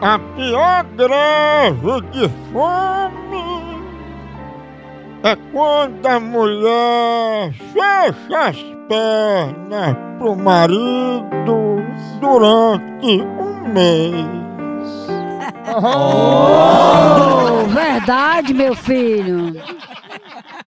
A pior greve de fome é quando a mulher fecha as pernas pro marido durante um mês. Oh, verdade, meu filho.